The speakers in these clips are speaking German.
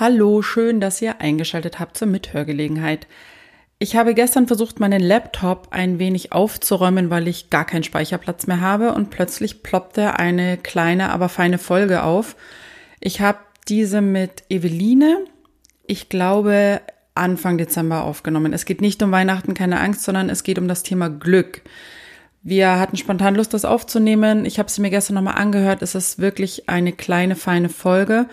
Hallo, schön, dass ihr eingeschaltet habt zur Mithörgelegenheit. Ich habe gestern versucht, meinen Laptop ein wenig aufzuräumen, weil ich gar keinen Speicherplatz mehr habe und plötzlich ploppte eine kleine, aber feine Folge auf. Ich habe diese mit Eveline, ich glaube, Anfang Dezember aufgenommen. Es geht nicht um Weihnachten, keine Angst, sondern es geht um das Thema Glück. Wir hatten spontan Lust, das aufzunehmen. Ich habe sie mir gestern nochmal angehört. Es ist wirklich eine kleine, feine Folge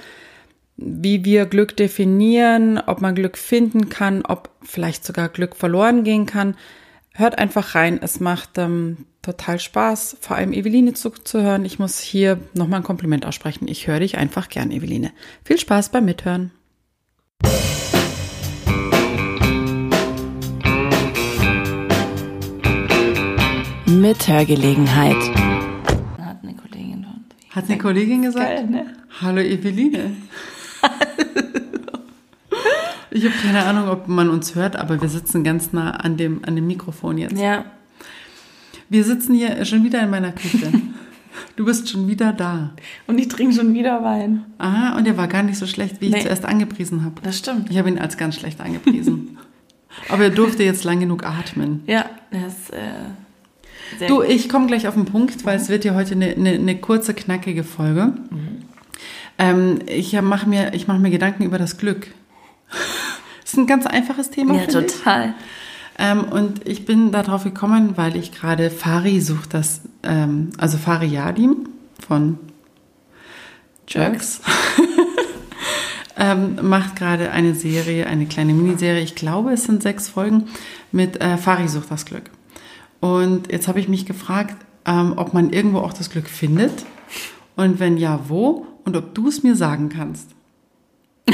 wie wir Glück definieren, ob man Glück finden kann, ob vielleicht sogar Glück verloren gehen kann. Hört einfach rein. Es macht ähm, total Spaß, vor allem Eveline zuzuhören. Ich muss hier nochmal ein Kompliment aussprechen. Ich höre dich einfach gern, Eveline. Viel Spaß beim Mithören. Mithörgelegenheit. Hat eine Kollegin. Hat eine Kollegin gesagt? Geil, ne? Hallo Eveline. Ich habe keine Ahnung, ob man uns hört, aber wir sitzen ganz nah an dem, an dem Mikrofon jetzt. Ja. Wir sitzen hier schon wieder in meiner Küche. Du bist schon wieder da. Und ich trinke schon wieder Wein. Aha, und der war gar nicht so schlecht, wie ich Nee. zuerst angepriesen habe. Das stimmt. Ich habe ihn als ganz schlecht angepriesen. aber er durfte jetzt lang genug atmen. Ja, das ist äh, Du, ich komme gleich auf den Punkt, weil es wird ja heute eine, eine, eine kurze, knackige Folge. Ähm, ich mache mir, ich mach mir Gedanken über das Glück. Das ist ein ganz einfaches Thema. Ja, total. Ähm, und ich bin darauf gekommen, weil ich gerade Fari sucht das, ähm, also Fari Yadim von Jerks, ähm, macht gerade eine Serie, eine kleine Miniserie, ich glaube es sind sechs Folgen, mit äh, Fari sucht das Glück. Und jetzt habe ich mich gefragt, ähm, ob man irgendwo auch das Glück findet und wenn ja, wo und ob du es mir sagen kannst.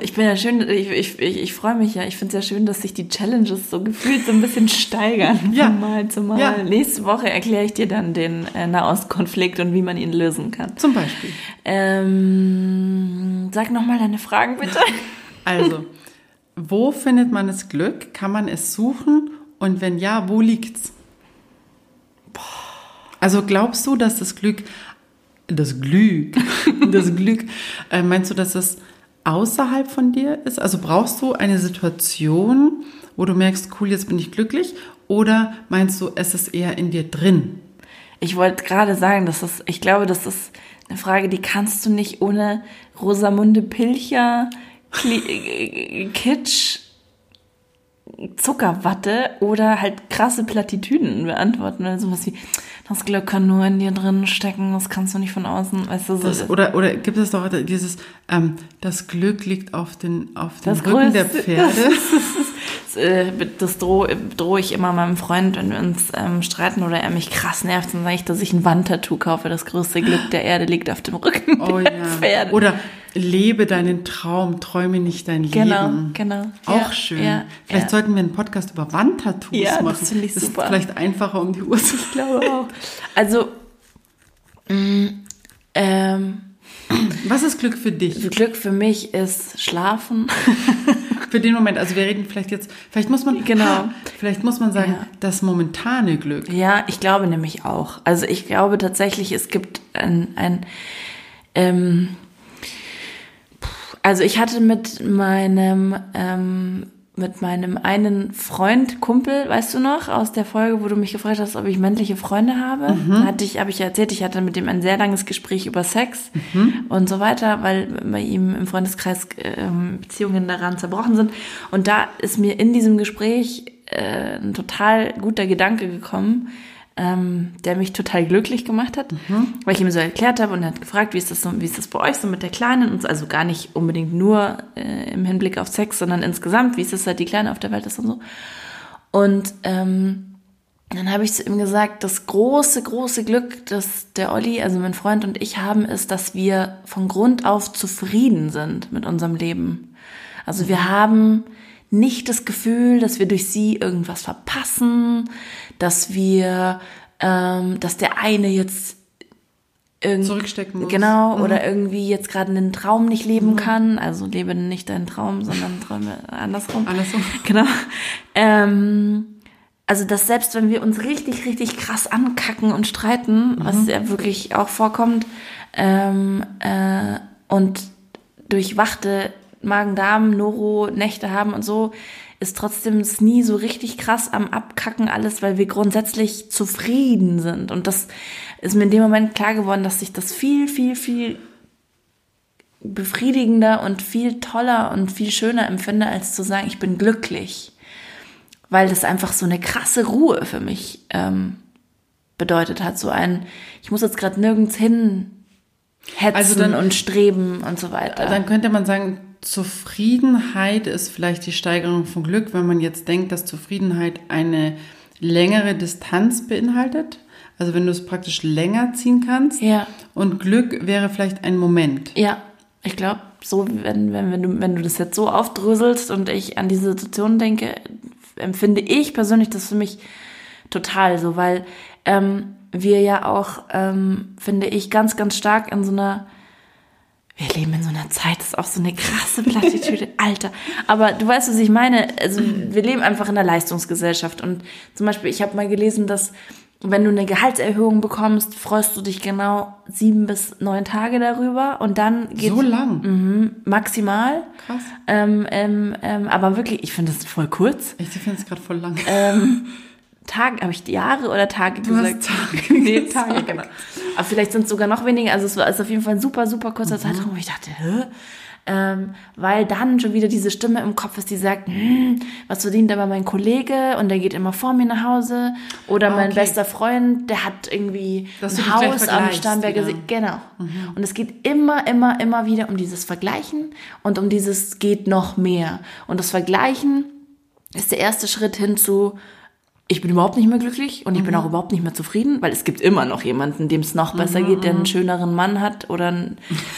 Ich bin ja schön, ich, ich, ich, ich freue mich ja. Ich finde es ja schön, dass sich die Challenges so gefühlt so ein bisschen steigern Ja. von Mal zu Mal. Ja. Nächste Woche erkläre ich dir dann den äh, Nahostkonflikt und wie man ihn lösen kann. Zum Beispiel. Ähm, sag nochmal deine Fragen bitte. Also, wo findet man das Glück? Kann man es suchen? Und wenn ja, wo liegt's? Also glaubst du, dass das Glück, das Glück, das Glück, äh, meinst du, dass es außerhalb von dir ist? Also brauchst du eine Situation, wo du merkst, cool, jetzt bin ich glücklich? Oder meinst du, es ist eher in dir drin? Ich wollte gerade sagen, dass das, ich glaube, das ist eine Frage, die kannst du nicht ohne Rosamunde Pilcher, Kli Kitsch, Zuckerwatte oder halt krasse Plattitüden beantworten. Oder sowas wie, das Glück kann nur in dir drin stecken, das kannst du nicht von außen, weißt du, so. Das, oder, oder gibt es doch dieses, ähm, das Glück liegt auf den, auf den Das Rücken der größte- Pferde? Das, äh, das drohe drohe ich immer meinem Freund, wenn wir uns ähm, streiten oder er mich krass nervt, dann sage ich, dass ich ein Wandtattoo kaufe. Das größte Glück der Erde liegt auf dem Rücken Oh der ja. Pferde. Oder lebe deinen Traum, träume nicht dein Genau, Leben. genau. Auch Ja, schön. ja, vielleicht sollten wir einen Podcast über Wandtattoos Ja, das machen. finde ich Ist super. vielleicht einfacher um die Uhrzeit. Ich glaube auch. Also, mh, ähm, Was ist Glück für dich? Glück für mich ist Schlafen. Für den Moment. Also wir reden vielleicht jetzt, vielleicht muss man, Genau. Ha, vielleicht muss man sagen, Ja. das momentane Glück. Ja, ich glaube nämlich auch. Also ich glaube tatsächlich, es gibt ein, ein ähm, also ich hatte mit meinem ähm, mit meinem einen Freund, Kumpel, weißt du noch, aus der Folge, wo du mich gefragt hast, ob ich männliche Freunde habe, Mhm. hatte ich, habe ich erzählt, ich hatte mit dem ein sehr langes Gespräch über Sex Mhm. und so weiter, weil bei ihm im Freundeskreis ähm, Beziehungen daran zerbrochen sind. Und da ist mir in diesem Gespräch äh, ein total guter Gedanke gekommen, ähm, der mich total glücklich gemacht hat, weil ich ihm so erklärt habe und er hat gefragt, wie ist das so, wie ist das bei euch so mit der Kleinen und so, also gar nicht unbedingt nur äh, im Hinblick auf Sex, sondern insgesamt, wie ist es halt die Kleine auf der Welt ist und so. Und ähm, dann habe ich zu ihm gesagt, das große, große Glück, das der Olli, also mein Freund und ich haben, ist, dass wir von Grund auf zufrieden sind mit unserem Leben. Also wir haben nicht das Gefühl, dass wir durch sie irgendwas verpassen, dass wir, ähm, dass der eine jetzt irgendwie Zurückstecken muss. Genau, Mhm. oder irgendwie jetzt gerade einen Traum nicht leben kann. Also lebe nicht deinen Traum, sondern träume andersrum. Andersrum. Genau. Ähm, also, dass selbst wenn wir uns richtig, richtig krass ankacken und streiten, was ja wirklich auch vorkommt, ähm, äh, und durchwachte Magen-Darm, Noro-Nächte haben und so, ist trotzdem es nie so richtig krass am Abkacken alles, weil wir grundsätzlich zufrieden sind. Und das ist mir in dem Moment klar geworden, dass sich das viel, viel, viel befriedigender und viel toller und viel schöner empfinde, als zu sagen, ich bin glücklich. Weil das einfach so eine krasse Ruhe für mich ähm, bedeutet hat. So ein, ich muss jetzt gerade nirgends hin hetzen also dann, und streben und so weiter. Dann könnte man sagen, Zufriedenheit ist vielleicht die Steigerung von Glück, wenn man jetzt denkt, dass Zufriedenheit eine längere Distanz beinhaltet. Also wenn du es praktisch länger ziehen kannst. Ja. Und Glück wäre vielleicht ein Moment. Ja, ich glaube, so, wenn, wenn, wenn, du, wenn du das jetzt so aufdröselst und ich an diese Situation denke, empfinde ich persönlich das für mich total so, weil ähm, wir ja auch, ähm, finde ich, ganz, ganz stark in so einer wir leben in so einer Zeit, das ist auch so eine krasse Plattitüde, Alter. Aber du weißt, was ich meine. Also wir leben einfach in einer Leistungsgesellschaft. Und zum Beispiel, ich habe mal gelesen, dass wenn du eine Gehaltserhöhung bekommst, freust du dich genau sieben bis neun Tage darüber und dann geht so lang mh, maximal. Krass. Ähm, ähm, ähm, aber wirklich, ich finde das voll kurz. Ich finde es gerade voll lang. Ähm, Tage, habe ich Jahre oder Tage du gesagt? Hast Tage nee, Tage, genau. Aber vielleicht sind es sogar noch weniger. Also es war ist auf jeden Fall ein super, super kurzer mhm. Zeitraum, wo ich dachte, hä? Ähm, weil dann schon wieder diese Stimme im Kopf ist, die sagt, hm, was verdient aber mein Kollege und der geht immer vor mir nach Hause oder ah, mein bester Freund, der hat irgendwie Dass ein Haus am Starnberger See. Genau. Mhm. Und es geht immer, immer, immer wieder um dieses Vergleichen und um dieses geht noch mehr. Und das Vergleichen ist der erste Schritt hin zu, ich bin überhaupt nicht mehr glücklich und ich mhm. bin auch überhaupt nicht mehr zufrieden, weil es gibt immer noch jemanden, dem es noch besser mhm, geht, der einen mhm. schöneren Mann hat oder,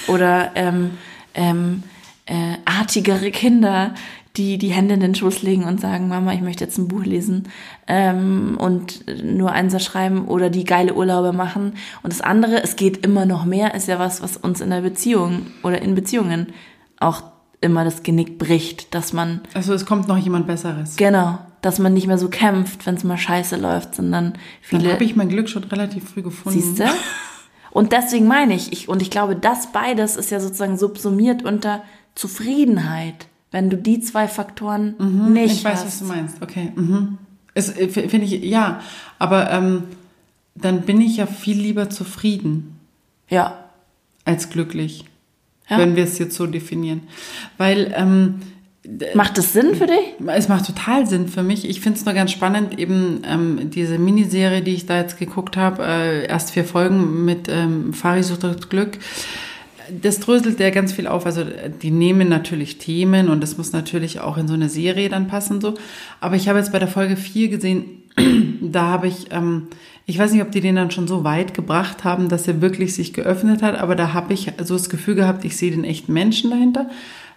oder ähm, ähm, äh, artigere Kinder, die die Hände in den Schoß legen und sagen, Mama, ich möchte jetzt ein Buch lesen ähm, und nur Einser schreiben oder die geile Urlaube machen. Und das andere, es geht immer noch mehr, ist ja was, was uns in der Beziehung oder in Beziehungen auch immer das Genick bricht, dass man. Also es kommt noch jemand Besseres. Genau, dass man nicht mehr so kämpft, wenn es mal scheiße läuft, sondern viele. Dann habe ich mein Glück schon relativ früh gefunden. Siehst du? Und deswegen meine ich, ich, und ich glaube, das beides ist ja sozusagen subsumiert unter Zufriedenheit, wenn du die zwei Faktoren mhm, nicht Ich weiß, hast. was du meinst. Okay. Mhm. Äh, Finde ich, ja. Aber ähm, dann bin ich ja viel lieber zufrieden. Ja. Als glücklich. Ja. Wenn wir es jetzt so definieren. Weil ähm, Macht das Sinn für dich? Es macht total Sinn für mich. Ich finde es nur ganz spannend, eben ähm, diese Miniserie, die ich da jetzt geguckt habe, äh, erst vier Folgen mit ähm, Fari sucht das Glück. Das dröselt ja ganz viel auf. Also die nehmen natürlich Themen und das muss natürlich auch in so eine Serie dann passen so. Aber ich habe jetzt bei der Folge vier gesehen, da habe ich, ähm, ich weiß nicht, ob die den dann schon so weit gebracht haben, dass er wirklich sich geöffnet hat, aber da habe ich so das Gefühl gehabt, ich sehe den echten Menschen dahinter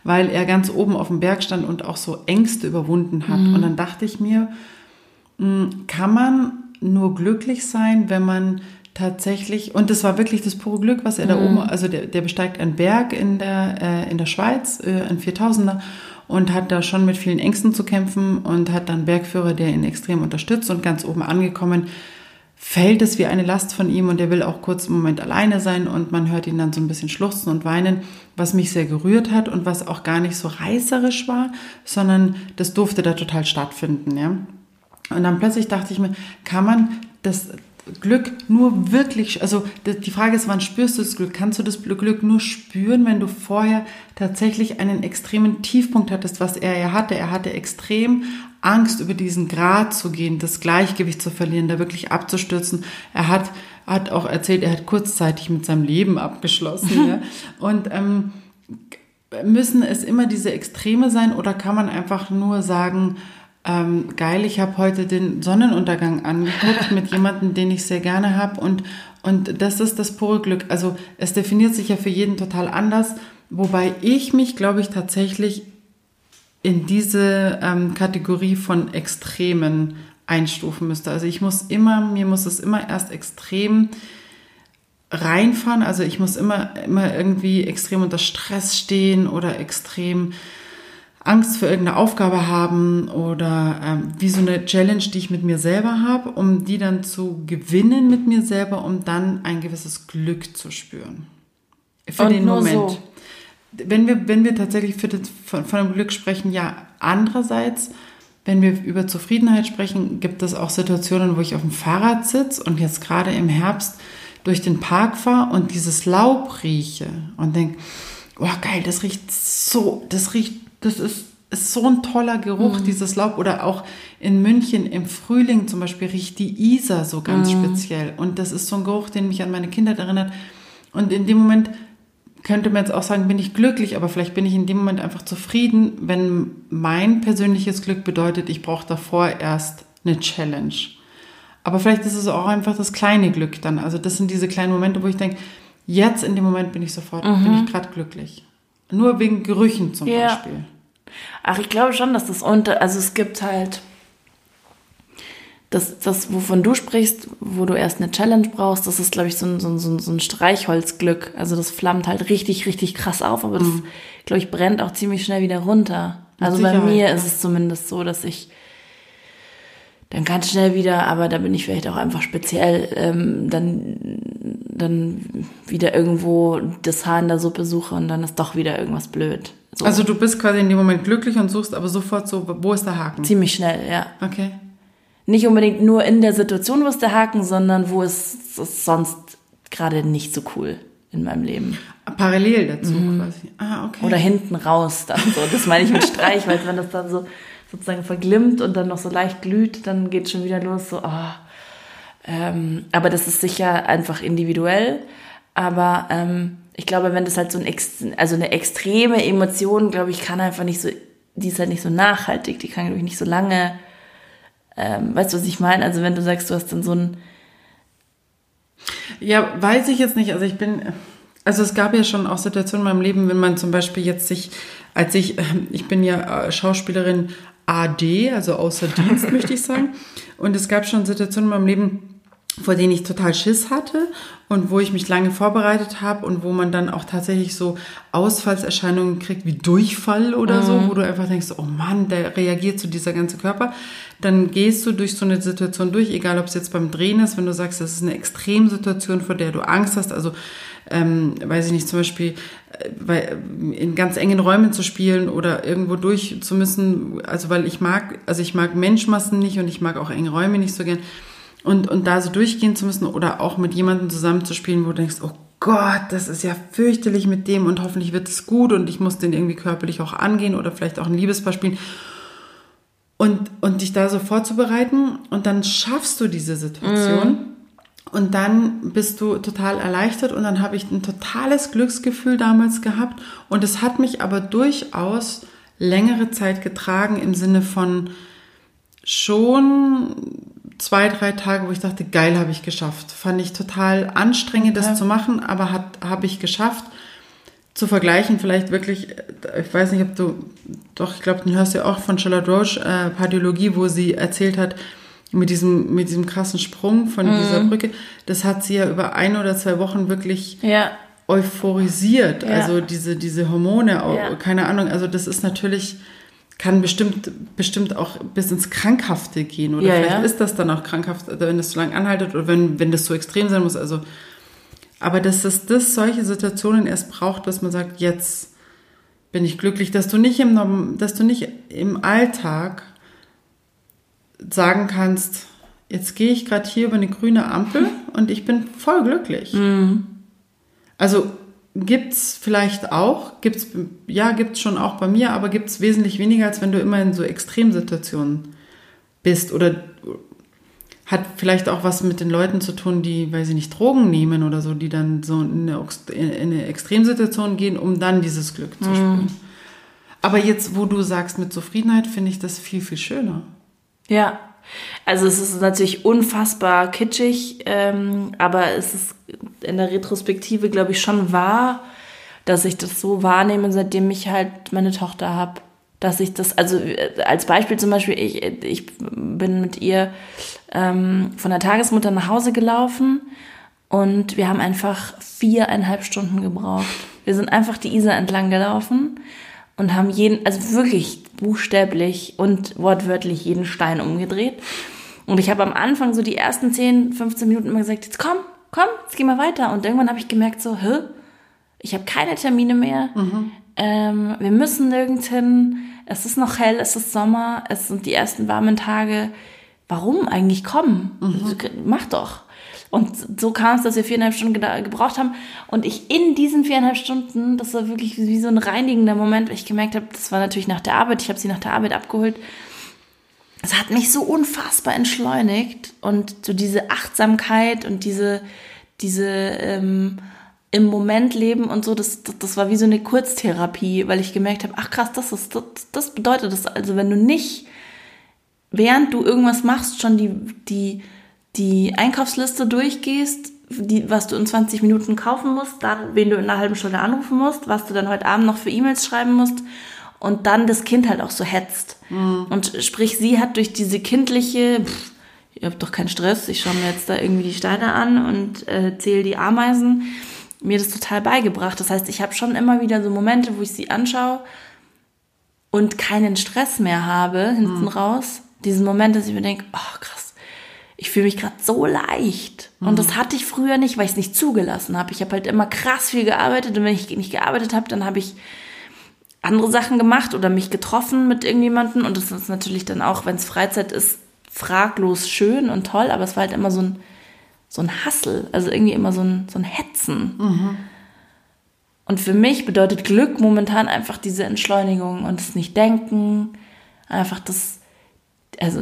weil er ganz oben auf dem Berg stand und auch so Ängste überwunden hat. Mhm. Und dann dachte ich mir, hm, kann man nur glücklich sein, wenn man tatsächlich, und das war wirklich das pure Glück, was er mhm. da oben, also der, der besteigt einen Berg in der, äh, in der Schweiz, äh, ein 4000er, und hat da schon mit vielen Ängsten zu kämpfen und hat dann Bergführer, der ihn extrem unterstützt und ganz oben angekommen, fällt es wie eine Last von ihm und er will auch kurz einen Moment alleine sein und man hört ihn dann so ein bisschen schluchzen und weinen, was mich sehr gerührt hat und was auch gar nicht so reißerisch war, sondern das durfte da total stattfinden, ja. Und dann plötzlich dachte ich mir, kann man das Glück nur wirklich, also die Frage ist, wann spürst du das Glück? Kannst du das Glück nur spüren, wenn du vorher tatsächlich einen extremen Tiefpunkt hattest, was er ja hatte? Er hatte extrem Angst, über diesen Grad zu gehen, das Gleichgewicht zu verlieren, da wirklich abzustürzen. Er hat, hat auch erzählt, er hat kurzzeitig mit seinem Leben abgeschlossen. ja? Und ähm, müssen es immer diese Extreme sein oder kann man einfach nur sagen, ähm, geil, ich habe heute den Sonnenuntergang angeguckt mit jemandem, den ich sehr gerne habe und, und das ist das pure Glück. Also es definiert sich ja für jeden total anders, wobei ich mich, glaube ich, tatsächlich in diese ähm, Kategorie von Extremen einstufen müsste. Also ich muss immer, mir muss es immer erst extrem reinfahren. Also ich muss immer, immer irgendwie extrem unter Stress stehen oder extrem Angst für irgendeine Aufgabe haben oder ähm, wie so eine Challenge, die ich mit mir selber habe, um die dann zu gewinnen mit mir selber, um dann ein gewisses Glück zu spüren. Für und den Moment. So. Wenn wir, wenn wir tatsächlich das, von, von dem Glück sprechen, ja, andererseits, wenn wir über Zufriedenheit sprechen, gibt es auch Situationen, wo ich auf dem Fahrrad sitze und jetzt gerade im Herbst durch den Park fahre und dieses Laub rieche und denke, oh geil, das riecht so, das riecht, das ist, ist so ein toller Geruch, mhm. dieses Laub. Oder auch in München im Frühling zum Beispiel riecht die Isar so ganz mhm. speziell. Und das ist so ein Geruch, den mich an meine Kindheit erinnert. Und in dem Moment könnte man jetzt auch sagen, bin ich glücklich, aber vielleicht bin ich in dem Moment einfach zufrieden, wenn mein persönliches Glück bedeutet, ich brauche davor erst eine Challenge. Aber vielleicht ist es auch einfach das kleine Glück dann. Also das sind diese kleinen Momente, wo ich denke, jetzt in dem Moment bin ich sofort, mhm. bin ich gerade glücklich. Nur wegen Gerüchen zum ja. Beispiel. Ach, ich glaube schon, dass das unter, also es gibt halt das, das, wovon du sprichst, wo du erst eine Challenge brauchst, das ist, glaube ich, so ein, so, ein, so ein Streichholzglück. Also das flammt halt richtig, richtig krass auf, aber das, mhm. glaube ich, brennt auch ziemlich schnell wieder runter. Also bei mir ja. ist es zumindest so, dass ich dann ganz schnell wieder, aber da bin ich vielleicht auch einfach speziell, ähm, dann, dann wieder irgendwo das Haar in der Suppe suche und dann ist doch wieder irgendwas blöd. So. Also du bist quasi in dem Moment glücklich und suchst aber sofort so, wo ist der Haken? Ziemlich schnell, ja. Okay nicht unbedingt nur in der Situation, wo ist der Haken, sondern wo ist es sonst gerade nicht so cool in meinem Leben. Parallel dazu mhm. quasi. Ah, okay. Oder hinten raus dann so. Das meine ich mit Streich, weil wenn das dann so sozusagen verglimmt und dann noch so leicht glüht, dann geht schon wieder los so, oh. ähm, aber das ist sicher einfach individuell. Aber ähm, ich glaube, wenn das halt so ein also eine extreme Emotion, glaube ich, kann einfach nicht so, die ist halt nicht so nachhaltig, die kann, glaube ich, nicht so lange ähm, weißt du, was ich meine? Also wenn du sagst, du hast dann so ein... Ja, weiß ich jetzt nicht. Also ich bin... Also es gab ja schon auch Situationen in meinem Leben, wenn man zum Beispiel jetzt sich, als ich, ich bin ja äh, Schauspielerin AD, also außer Dienst, möchte ich sagen. Und es gab schon Situationen in meinem Leben, vor denen ich total Schiss hatte und wo ich mich lange vorbereitet habe und wo man dann auch tatsächlich so Ausfallserscheinungen kriegt wie Durchfall oder mhm. so, wo du einfach denkst, oh Mann, der reagiert zu dieser ganze Körper. Dann gehst du durch so eine Situation durch, egal ob es jetzt beim Drehen ist, wenn du sagst, das ist eine Extremsituation, vor der du Angst hast, also ähm, weiß ich nicht, zum Beispiel äh, in ganz engen Räumen zu spielen oder irgendwo durch zu müssen, also weil ich mag, also ich mag Menschmassen nicht und ich mag auch enge Räume nicht so gern und, und da so durchgehen zu müssen oder auch mit jemandem zusammenzuspielen, wo du denkst, oh Gott, das ist ja fürchterlich mit dem und hoffentlich wird es gut und ich muss den irgendwie körperlich auch angehen oder vielleicht auch ein Liebespaar spielen. Und, und dich da so vorzubereiten und dann schaffst du diese Situation mhm. und dann bist du total erleichtert und dann habe ich ein totales Glücksgefühl damals gehabt und es hat mich aber durchaus längere Zeit getragen im Sinne von schon zwei, drei Tage, wo ich dachte, geil, habe ich geschafft. Fand ich total anstrengend, das ja. zu machen, aber habe ich geschafft. Zu vergleichen, vielleicht wirklich, ich weiß nicht, ob du, doch, ich glaube, du hörst ja auch von Charlotte Roche, äh, Pardiologie, wo sie erzählt hat, mit diesem, mit diesem krassen Sprung von mhm. dieser Brücke, das hat sie ja über ein oder zwei Wochen wirklich ja. euphorisiert. Ja. Also diese, diese Hormone, ja. keine Ahnung, also das ist natürlich, kann bestimmt, bestimmt auch bis ins Krankhafte gehen. Oder ja, vielleicht ja. ist das dann auch krankhaft, wenn es so lange anhaltet oder wenn, wenn das so extrem sein muss. Also, aber dass es das solche Situationen erst braucht, dass man sagt, jetzt bin ich glücklich, dass du nicht im, dass du nicht im Alltag sagen kannst, jetzt gehe ich gerade hier über eine grüne Ampel und ich bin voll glücklich. Mhm. Also Gibt's vielleicht auch, gibt's, ja, gibt's schon auch bei mir, aber gibt's wesentlich weniger, als wenn du immer in so Extremsituationen bist oder hat vielleicht auch was mit den Leuten zu tun, die, weil sie nicht Drogen nehmen oder so, die dann so in eine, in eine Extremsituation gehen, um dann dieses Glück zu spüren. Mhm. Aber jetzt, wo du sagst mit Zufriedenheit, finde ich das viel, viel schöner. Ja, also es ist natürlich unfassbar kitschig, ähm, aber es ist in der Retrospektive, glaube ich, schon wahr, dass ich das so wahrnehme, seitdem ich halt meine Tochter habe. Dass ich das, also äh, als Beispiel zum Beispiel, ich, ich bin mit ihr ähm, von der Tagesmutter nach Hause gelaufen und wir haben einfach viereinhalb Stunden gebraucht. Wir sind einfach die Isar entlang gelaufen und haben jeden, also wirklich buchstäblich und wortwörtlich jeden Stein umgedreht. Und ich habe am Anfang so die ersten 10, 15 Minuten immer gesagt, jetzt komm, komm, jetzt geh mal weiter. Und irgendwann habe ich gemerkt so, hä? ich habe keine Termine mehr, ähm, wir müssen nirgends hin, es ist noch hell, es ist Sommer, es sind die ersten warmen Tage. Warum eigentlich kommen? Mach doch. Und so kam es, dass wir viereinhalb Stunden gebraucht haben. Und ich in diesen viereinhalb Stunden, das war wirklich wie so ein reinigender Moment, weil ich gemerkt habe, das war natürlich nach der Arbeit, ich habe sie nach der Arbeit abgeholt. Es hat mich so unfassbar entschleunigt und so diese Achtsamkeit und diese, diese ähm, im Moment leben und so, das, das, das war wie so eine Kurztherapie, weil ich gemerkt habe, ach krass, das ist, das, das bedeutet das. Also wenn du nicht, während du irgendwas machst, schon die, die, die Einkaufsliste durchgehst, die, was du in 20 Minuten kaufen musst, dann, wen du in einer halben Stunde anrufen musst, was du dann heute Abend noch für E-Mails schreiben musst und dann das Kind halt auch so hetzt. Und sprich, sie hat durch diese kindliche, pff, ihr habt doch keinen Stress, ich schaue mir jetzt da irgendwie die Steine an und äh, zähle die Ameisen, mir das total beigebracht. Das heißt, ich habe schon immer wieder so Momente, wo ich sie anschaue und keinen Stress mehr habe hinten raus. Diesen Moment, dass ich mir denke, oh krass, ich fühle mich gerade so leicht. Und das hatte ich früher nicht, weil ich es nicht zugelassen habe. Ich habe halt immer krass viel gearbeitet und wenn ich nicht gearbeitet habe, dann habe ich andere Sachen gemacht oder mich getroffen mit irgendjemandem. Und das ist natürlich dann auch, wenn es Freizeit ist, fraglos schön und toll, aber es war halt immer so ein, so ein Hassel, also irgendwie immer so ein, so ein Hetzen. Und für mich bedeutet Glück momentan einfach diese Entschleunigung und das Nicht-Denken, einfach das, also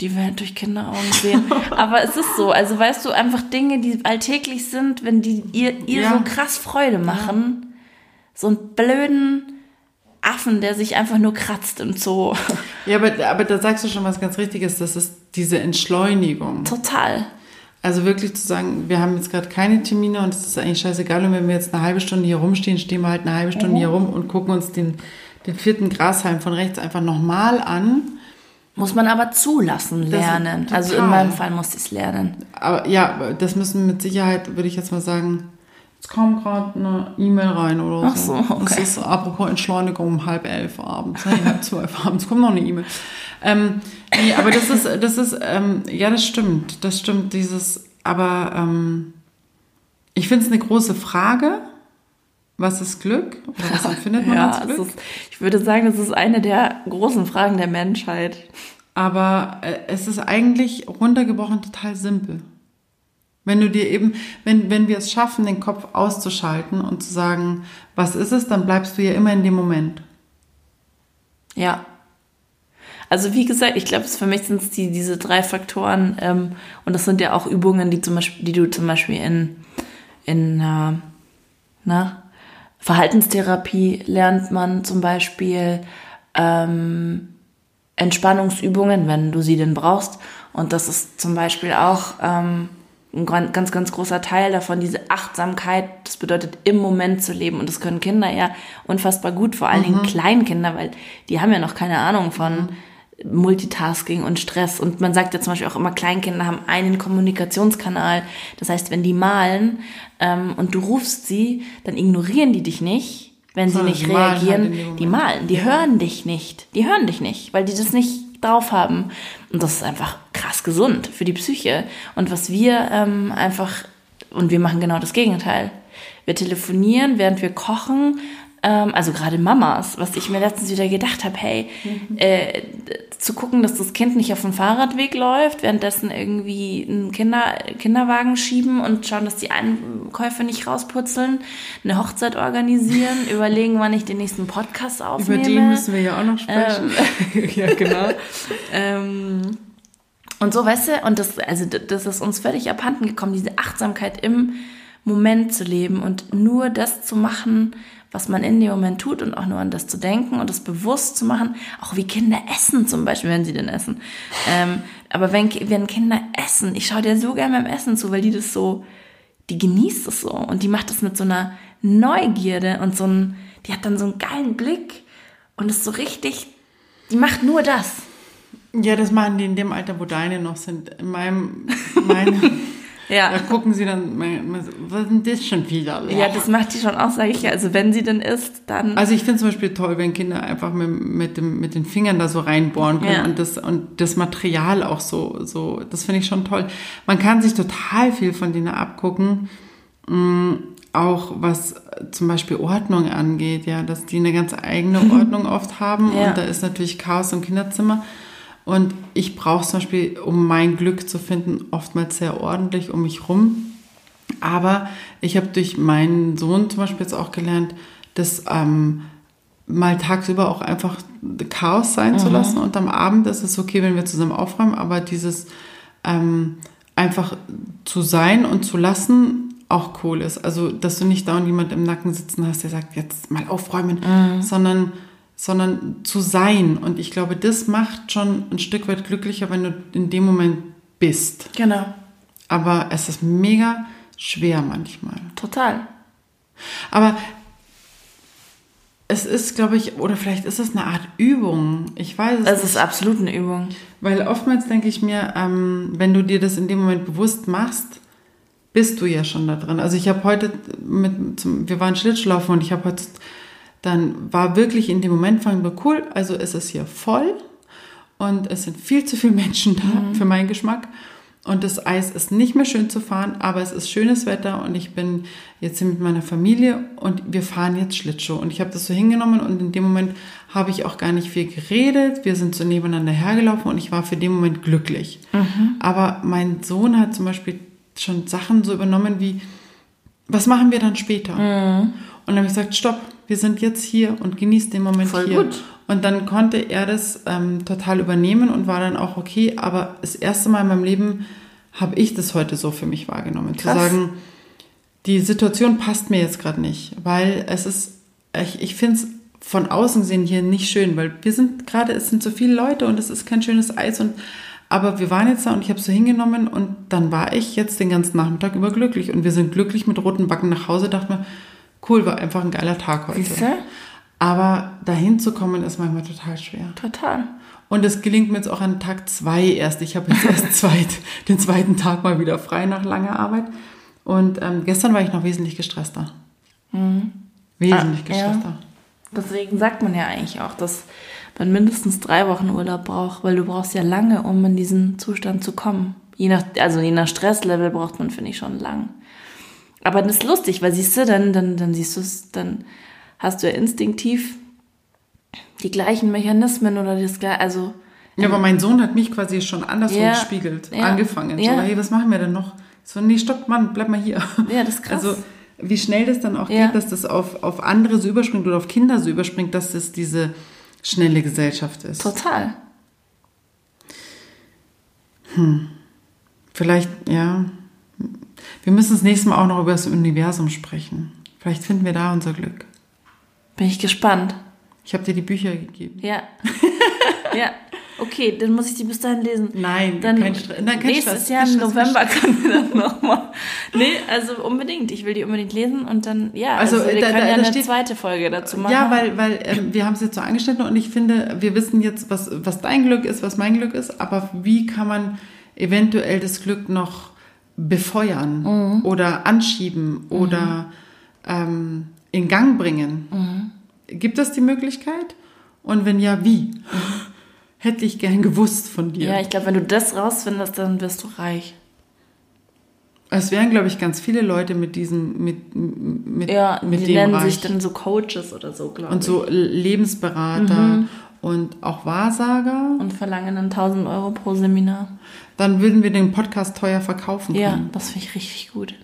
die Welt durch Kinderaugen sehen. Aber es ist so, also weißt du, einfach Dinge, die alltäglich sind, wenn die ihr, ihr Ja. so krass Freude machen, so einen blöden Affen, der sich einfach nur kratzt im Zoo. Ja, aber, aber da sagst du schon was ganz Richtiges, das ist diese Entschleunigung. Total. Also wirklich zu sagen, wir haben jetzt gerade keine Termine und es ist eigentlich scheißegal. Und wenn wir jetzt eine halbe Stunde hier rumstehen, stehen wir halt eine halbe Stunde hier rum und gucken uns den, den vierten Grashalm von rechts einfach nochmal an. Muss man aber zulassen lernen. Also in meinem Fall musste ich es lernen. Aber ja, das müssen mit Sicherheit, würde ich jetzt mal sagen, es kam gerade eine E-Mail rein oder Ach so, okay. Das ist apropos Entschleunigung um halb elf abends, nee, halb zwölf abends, kommt noch eine E-Mail. Ähm, nee, aber das ist, das ist, ähm, ja, das stimmt, das stimmt, dieses, aber ähm, ich finde es eine große Frage. Was ist Glück? Oder was empfindet man Ja, als Glück? ist, ich würde sagen, das ist eine der großen Fragen der Menschheit. Aber äh, es ist eigentlich runtergebrochen total simpel. Wenn du dir eben, wenn, wenn wir es schaffen, den Kopf auszuschalten und zu sagen, was ist es, dann bleibst du ja immer in dem Moment. Ja. Also wie gesagt, ich glaube, für mich sind es die, diese drei Faktoren ähm, und das sind ja auch Übungen, die zum Beispiel, die du zum Beispiel in, in äh, na, Verhaltenstherapie lernt man zum Beispiel ähm, Entspannungsübungen, wenn du sie denn brauchst. Und das ist zum Beispiel auch ähm, ein ganz, ganz großer Teil davon, diese Achtsamkeit. Das bedeutet, im Moment zu leben. Und das können Kinder ja unfassbar gut, vor allen Dingen Kleinkinder, weil die haben ja noch keine Ahnung von Multitasking und Stress. Und man sagt ja zum Beispiel auch immer, Kleinkinder haben einen Kommunikationskanal. Das heißt, wenn die malen ähm, und du rufst sie, dann ignorieren die dich nicht, wenn sie Sondern nicht die halt reagieren. in dem die malen, die hören dich nicht. Die hören dich nicht, weil die das nicht drauf haben. Und das ist einfach krass gesund für die Psyche. Und was wir ähm, einfach, und wir machen genau das Gegenteil. Wir telefonieren, während wir kochen. Ähm, also gerade Mamas, was ich mir letztens wieder gedacht habe, hey, äh, zu gucken, dass das Kind nicht auf dem Fahrradweg läuft, währenddessen irgendwie einen Kinder, Kinderwagen schieben und schauen, dass die Einkäufe nicht rausputzeln, eine Hochzeit organisieren, überlegen, wann ich den nächsten Podcast Über aufnehme. den müssen wir ja auch noch sprechen. ja, genau. ähm, und so, weißt du, und das, also das ist uns völlig abhanden gekommen, diese Achtsamkeit im Moment zu leben und nur das zu machen, was man in dem Moment tut und auch nur an das zu denken und das bewusst zu machen, auch wie Kinder essen zum Beispiel, wenn sie denn essen. Ähm, aber wenn, wenn Kinder essen, ich schaue dir so gerne beim Essen zu, weil die das so, die genießt es so und die macht das mit so einer Neugierde und so ein, die hat dann so einen geilen Blick und ist so richtig, die macht nur das. Ja, das machen die in dem Alter, wo deine noch sind. In meinem, meine, Ja. da gucken sie dann, was ist denn das schon wieder? Ja, das macht die schon auch, sage ich ja. Also wenn sie denn isst, dann. Also ich finde zum Beispiel toll, wenn Kinder einfach mit, mit, dem, mit den Fingern da so reinbohren können Ja. und, das, und das Material auch so, so das finde ich schon toll. Man kann sich total viel von denen abgucken, Mm, auch was zum Beispiel Ordnung angeht, ja, dass die eine ganz eigene Ordnung oft haben Ja. und da ist natürlich Chaos im Kinderzimmer. Und ich brauche zum Beispiel, um mein Glück zu finden, oftmals sehr ordentlich um mich rum. Aber ich habe durch meinen Sohn zum Beispiel jetzt auch gelernt, das ähm, mal tagsüber auch einfach Chaos sein zu lassen. Und am Abend ist es okay, wenn wir zusammen aufräumen, aber dieses ähm, einfach zu sein und zu lassen auch cool ist. Also, dass du nicht dauernd jemand im Nacken sitzen hast, der sagt, jetzt mal aufräumen, sondern, sondern zu sein. Und ich glaube, das macht schon ein Stück weit glücklicher, wenn du in dem Moment bist. Genau. Aber es ist mega schwer manchmal. Total. Aber es ist, glaube ich, oder vielleicht ist es eine Art Übung. Ich weiß es Es ist absolut eine Übung. Weil oftmals denke ich mir, ähm, wenn du dir das in dem Moment bewusst machst, bist du ja schon da drin. Also ich habe heute mit, zum, wir waren Schlittschuhlaufen und ich habe heute, dann war wirklich in dem Moment, fanden wir cool, also ist es hier voll und es sind viel zu viele Menschen da für meinen Geschmack. Und das Eis ist nicht mehr schön zu fahren, aber es ist schönes Wetter und ich bin jetzt hier mit meiner Familie und wir fahren jetzt Schlittschuh. Und ich habe das so hingenommen und in dem Moment habe ich auch gar nicht viel geredet. Wir sind so nebeneinander hergelaufen und ich war für den Moment glücklich. Aber mein Sohn hat zum Beispiel schon Sachen so übernommen wie, was machen wir dann später? Und dann habe ich gesagt, stopp, wir sind jetzt hier und genießt den Moment Voll hier. gut. Und dann konnte er das ähm, total übernehmen und war dann auch okay. Aber das erste Mal in meinem Leben habe ich das heute so für mich wahrgenommen. Krass. Zu sagen, die Situation passt mir jetzt gerade nicht, weil es ist, ich, ich finde es von außen gesehen hier nicht schön, weil wir sind gerade, es sind so viele Leute und es ist kein schönes Eis und aber wir waren jetzt da und ich habe so hingenommen und dann war ich jetzt den ganzen Nachmittag überglücklich und wir sind glücklich mit roten Backen nach Hause, dachte mir, cool, war einfach ein geiler Tag heute. Siehst du? Aber dahin zu kommen ist manchmal total schwer. Total. Und es gelingt mir jetzt auch an Tag zwei erst. Ich habe jetzt erst zweit, den zweiten Tag mal wieder frei nach langer Arbeit. Und ähm, gestern war ich noch wesentlich gestresster. Wesentlich Ah, ja. gestresster. Deswegen sagt man ja eigentlich auch, dass man mindestens drei Wochen Urlaub braucht, weil du brauchst ja lange, um in diesen Zustand zu kommen. Je nach, also je nach Stresslevel braucht man, finde ich, schon lang. Aber das ist lustig, weil siehst du, dann, dann, dann siehst du es, dann hast du ja instinktiv die gleichen Mechanismen oder das gleiche, also Ja, aber mein Sohn hat mich quasi schon andersrum Ja, gespiegelt, ja, angefangen. ja. So, hey, was machen wir denn noch? So, nee, stopp, Mann, bleib mal hier. Ja, das ist krass. Also, wie schnell das dann auch Ja. geht, dass das auf, auf andere so überspringt oder auf Kinder so überspringt, dass das diese schnelle Gesellschaft ist. total. Vielleicht, ja. Wir müssen das nächste Mal auch noch über das Universum sprechen. Vielleicht finden wir da unser Glück. Bin ich gespannt. Ich habe dir die Bücher gegeben. Ja. ja. Okay, dann muss ich die bis dahin lesen. Nein, dann kein Stress. Nein, kein nächstes Stress, Jahr im November können wir dann nochmal. Nee, also unbedingt. Ich will die unbedingt lesen und dann, ja, Also, also, wir da- können da- ja da eine steht- zweite Folge dazu machen. Ja, weil, weil ähm, wir haben es jetzt so angeschnitten und ich finde, wir wissen jetzt, was, was dein Glück ist, was mein Glück ist, aber wie kann man eventuell das Glück noch befeuern Mhm. oder anschieben oder ähm, in Gang bringen? Mhm. Gibt es die Möglichkeit? Und wenn ja, wie? Hätte ich gern gewusst von dir. Ja, ich glaube, wenn du das rausfindest, dann wirst du reich. Es wären, glaube ich, ganz viele Leute mit diesem, mit, mit, Ja, mit die dem nennen Reich. sich dann so Coaches oder so, glaube und ich. so Lebensberater und auch Wahrsager. Und verlangen dann 1000 Euro pro Seminar. Dann würden wir den Podcast teuer verkaufen Ja, können. das finde ich richtig gut.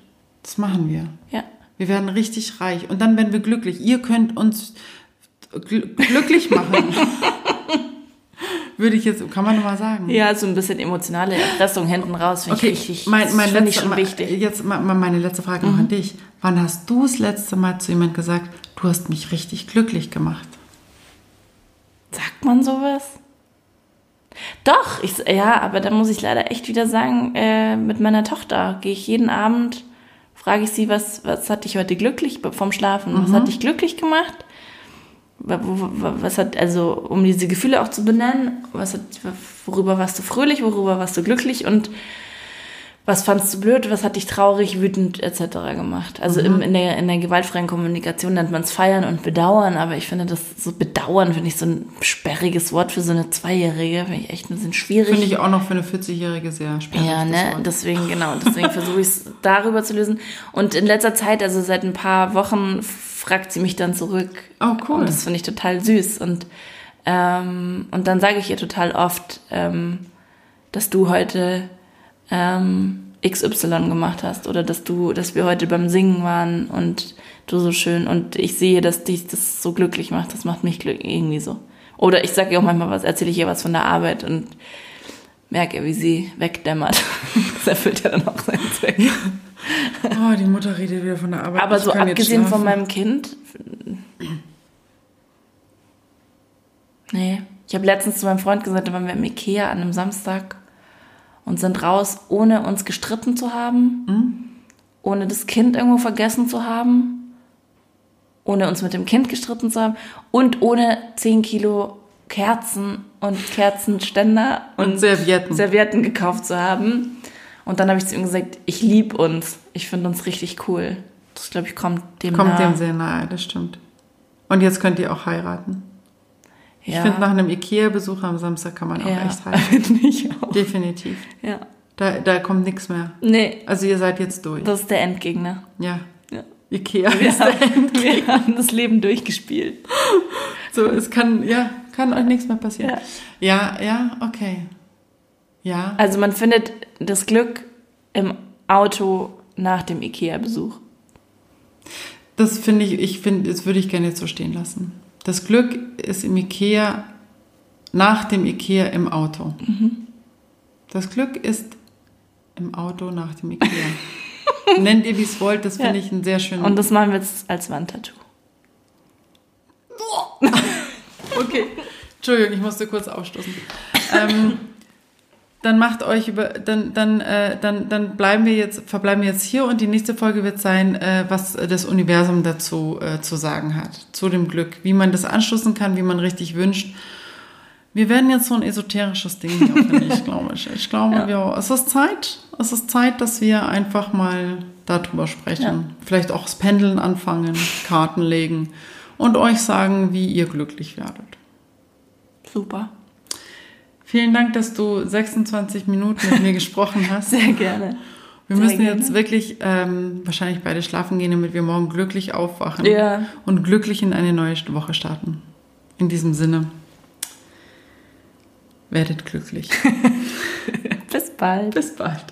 Das machen wir. Ja. Wir werden richtig reich. Und dann werden wir glücklich. Ihr könnt uns gl glücklich machen. Würde ich jetzt, kann man nochmal sagen. Ja, so ein bisschen emotionale Erpressung hinten raus finde Okay, ich richtig. mein, mein finde ich schon wichtig. Mhm. Jetzt mal mal meine letzte Frage noch an dich. Wann hast du das letzte Mal zu jemand gesagt, du hast mich richtig glücklich gemacht? Sagt man sowas? Doch, ich, ja, aber da muss ich leider echt wieder sagen, äh, mit meiner Tochter gehe ich jeden Abend, frage ich sie, was, was hat dich heute glücklich vom Schlafen? Was hat dich glücklich gemacht? Was hat, also, um diese Gefühle auch zu benennen, was hat, worüber warst du fröhlich, worüber warst du glücklich und was fandst du blöd, was hat dich traurig, wütend etc. gemacht. Also Mhm. im, in, der, in der gewaltfreien Kommunikation nennt man es feiern und bedauern, aber ich finde das so bedauern, finde ich so ein sperriges Wort für so eine Zweijährige, finde ich echt ein bisschen schwierig. Finde ich auch noch für eine 40-Jährige sehr spannend. Ja, ne, deswegen, genau, deswegen versuche ich es darüber zu lösen. Und in letzter Zeit, also seit ein paar Wochen, fragt sie mich dann zurück. Oh, cool. Und das finde ich total süß. Und, ähm, und dann sage ich ihr total oft, ähm, dass du heute ähm, XY gemacht hast oder dass du, dass wir heute beim Singen waren und du so schön und ich sehe, dass dich das so glücklich macht. Das macht mich glücklich, irgendwie so. Oder ich sage ihr auch manchmal was, erzähle ich ihr was von der Arbeit und merke, wie sie wegdämmert. Das erfüllt ja dann auch seinen Zweck. Oh, die Mutter redet wieder von der Arbeit. Aber Ich so abgesehen von meinem Kind. Nee. Ich habe letztens zu meinem Freund gesagt, da waren wir im Ikea an einem Samstag und sind raus, ohne uns gestritten zu haben, Mhm. ohne das Kind irgendwo vergessen zu haben, ohne uns mit dem Kind gestritten zu haben und ohne 10 Kilo Kerzen und Kerzenständer Und Servietten. Servietten gekauft zu haben. Und dann habe ich zu ihm gesagt, ich liebe uns. Ich finde uns richtig cool. Das, glaube ich, kommt dem Kommt nahe. dem sehr nahe, das stimmt. Und jetzt könnt ihr auch heiraten. Ich ja. finde, nach einem Ikea-Besuch am Samstag kann man auch ja. echt heiraten. Finde ich auch. Definitiv. Ja. Da, da kommt nichts mehr. Nee, Also ihr seid jetzt durch. das ist der Endgegner. ja. Ja. Ikea Wir ist der haben, wir haben das Leben durchgespielt. So, es kann, ja, kann euch nichts mehr passieren. Ja, ja, okay. Ja. Also man findet das Glück im Auto nach dem Ikea-Besuch. Das finde ich, ich finde, das würde ich gerne jetzt so stehen lassen. Das Glück ist im Ikea, nach dem Ikea im Auto. Das Glück ist im Auto nach dem Ikea. Nennt ihr, wie es wollt, das finde Ja. ich einen sehr schönen. Und das machen wir jetzt als Wandtattoo. Okay. Entschuldigung, ich musste kurz aufstoßen. Ähm, dann macht euch über, dann, dann, äh, dann, dann bleiben wir jetzt, verbleiben wir jetzt hier und die nächste Folge wird sein, äh, was das Universum dazu äh, zu sagen hat, zu dem Glück, wie man das anschließen kann, wie man richtig wünscht. Wir werden jetzt so ein esoterisches Ding hier, finde ich, glaube ich. Ich glaube, Ja. wir, es ist Zeit, es ist Zeit, dass wir einfach mal darüber sprechen. Ja. Vielleicht auch das Pendeln anfangen, Karten legen und euch sagen, wie ihr glücklich werdet. Super. Vielen Dank, dass du 26 Minuten mit mir gesprochen hast. Sehr gerne. Wir sehr müssen gerne. jetzt wirklich ähm, wahrscheinlich beide schlafen gehen, damit wir morgen glücklich aufwachen Ja. und glücklich in eine neue Woche starten. In diesem Sinne, werdet glücklich. Bis bald. Bis bald.